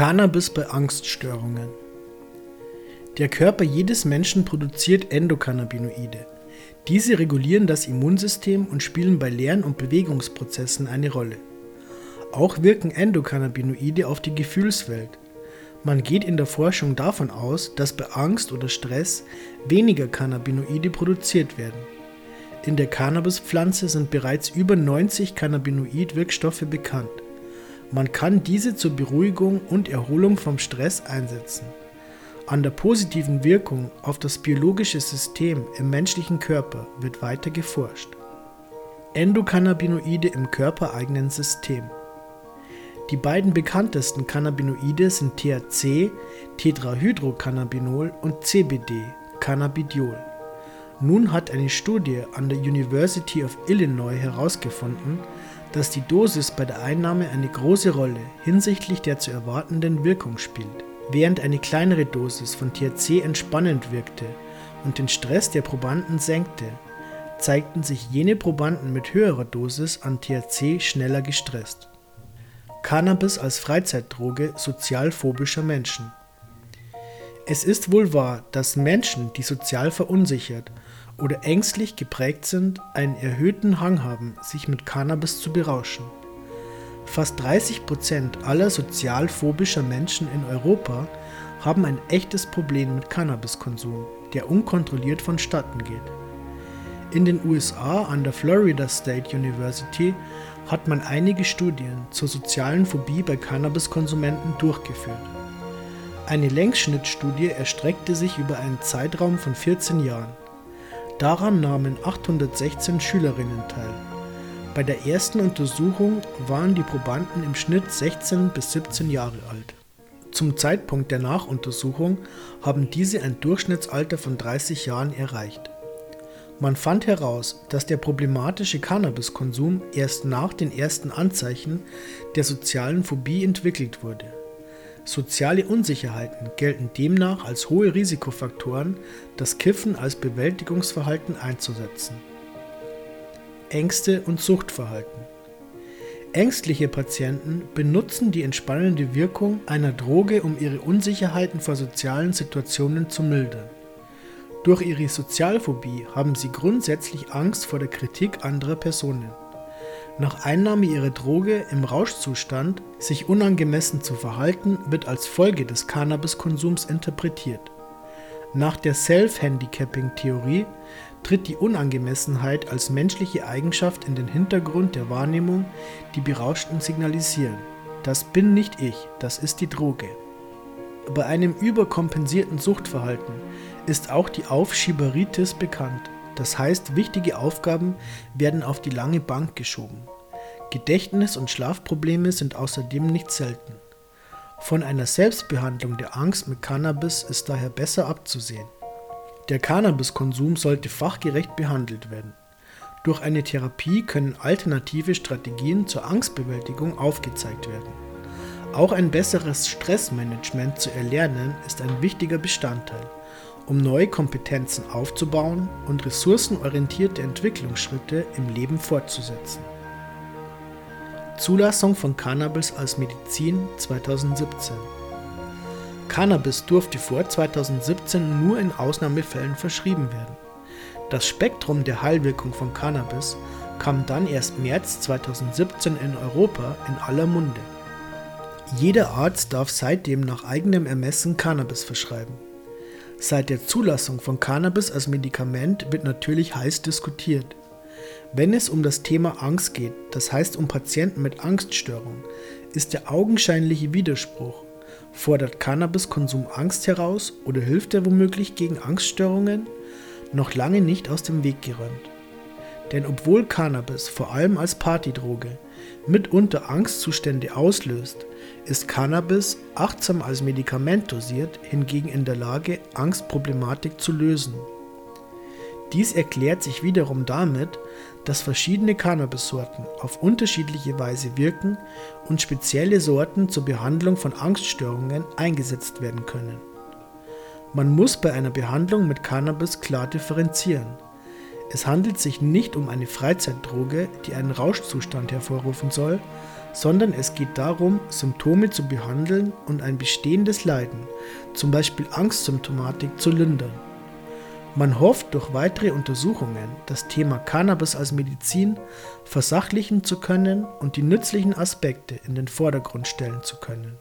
Cannabis bei Angststörungen. Der Körper jedes Menschen produziert Endokannabinoide. Diese regulieren das Immunsystem und spielen bei Lern- und Bewegungsprozessen eine Rolle. Auch wirken Endokannabinoide auf die Gefühlswelt. Man geht in der Forschung davon aus, dass bei Angst oder Stress weniger Cannabinoide produziert werden. In der Cannabispflanze sind bereits über 90 Cannabinoid-Wirkstoffe bekannt. Man kann diese zur Beruhigung und Erholung vom Stress einsetzen. An der positiven Wirkung auf das biologische System im menschlichen Körper wird weiter geforscht. Endokannabinoide im körpereigenen System. Die beiden bekanntesten Cannabinoide sind THC, Tetrahydrocannabinol und CBD, Cannabidiol. Nun hat eine Studie an der University of Illinois herausgefunden, dass die Dosis bei der Einnahme eine große Rolle hinsichtlich der zu erwartenden Wirkung spielt. Während eine kleinere Dosis von THC entspannend wirkte und den Stress der Probanden senkte, zeigten sich jene Probanden mit höherer Dosis an THC schneller gestresst. Cannabis als Freizeitdroge sozialphobischer Menschen. Es ist wohl wahr, dass Menschen, die sozial verunsichert oder ängstlich geprägt sind, einen erhöhten Hang haben, sich mit Cannabis zu berauschen. Fast 30 Prozent aller sozialphobischer Menschen in Europa haben ein echtes Problem mit Cannabiskonsum, der unkontrolliert vonstatten geht. In den USA an der Florida State University hat man einige Studien zur sozialen Phobie bei Cannabiskonsumenten durchgeführt. Eine Längsschnittstudie erstreckte sich über einen Zeitraum von 14 Jahren. Daran nahmen 816 Schülerinnen teil. Bei der ersten Untersuchung waren die Probanden im Schnitt 16 bis 17 Jahre alt. Zum Zeitpunkt der Nachuntersuchung haben diese ein Durchschnittsalter von 30 Jahren erreicht. Man fand heraus, dass der problematische Cannabiskonsum erst nach den ersten Anzeichen der sozialen Phobie entwickelt wurde. Soziale Unsicherheiten gelten demnach als hohe Risikofaktoren, das Kiffen als Bewältigungsverhalten einzusetzen. Ängste und Suchtverhalten Ängstliche Patienten benutzen die entspannende Wirkung einer Droge, um ihre Unsicherheiten vor sozialen Situationen zu mildern. Durch ihre Sozialphobie haben sie grundsätzlich Angst vor der Kritik anderer Personen. Nach Einnahme ihrer Droge im Rauschzustand sich unangemessen zu verhalten, wird als Folge des Cannabiskonsums interpretiert. Nach der Self-Handicapping-Theorie tritt die Unangemessenheit als menschliche Eigenschaft in den Hintergrund der Wahrnehmung, die Berauschten signalisieren. Das bin nicht ich, das ist die Droge. Bei einem überkompensierten Suchtverhalten ist auch die Aufschieberitis bekannt. Das heißt, wichtige Aufgaben werden auf die lange Bank geschoben. Gedächtnis- und Schlafprobleme sind außerdem nicht selten. Von einer Selbstbehandlung der Angst mit Cannabis ist daher besser abzusehen. Der Cannabiskonsum sollte fachgerecht behandelt werden. Durch eine Therapie können alternative Strategien zur Angstbewältigung aufgezeigt werden. Auch ein besseres Stressmanagement zu erlernen ist ein wichtiger Bestandteil, um neue Kompetenzen aufzubauen und ressourcenorientierte Entwicklungsschritte im Leben fortzusetzen. Zulassung von Cannabis als Medizin 2017 Cannabis durfte vor 2017 nur in Ausnahmefällen verschrieben werden. Das Spektrum der Heilwirkung von Cannabis kam dann erst März 2017 in Europa in aller Munde. Jeder Arzt darf seitdem nach eigenem Ermessen Cannabis verschreiben. Seit der Zulassung von Cannabis als Medikament wird natürlich heiß diskutiert. Wenn es um das Thema Angst geht, das heißt um Patienten mit Angststörung, ist der augenscheinliche Widerspruch, fordert Cannabiskonsum Angst heraus oder hilft er womöglich gegen Angststörungen, noch lange nicht aus dem Weg geräumt. Denn obwohl Cannabis vor allem als Partydroge mitunter Angstzustände auslöst, ist Cannabis, achtsam als Medikament dosiert, hingegen in der Lage, Angstproblematik zu lösen. Dies erklärt sich wiederum damit, dass verschiedene Cannabissorten auf unterschiedliche Weise wirken und spezielle Sorten zur Behandlung von Angststörungen eingesetzt werden können. Man muss bei einer Behandlung mit Cannabis klar differenzieren. Es handelt sich nicht um eine Freizeitdroge, die einen Rauschzustand hervorrufen soll, sondern es geht darum, Symptome zu behandeln und ein bestehendes Leiden, zum Beispiel Angstsymptomatik, zu lindern. Man hofft durch weitere Untersuchungen das Thema Cannabis als Medizin versachlichen zu können und die nützlichen Aspekte in den Vordergrund stellen zu können.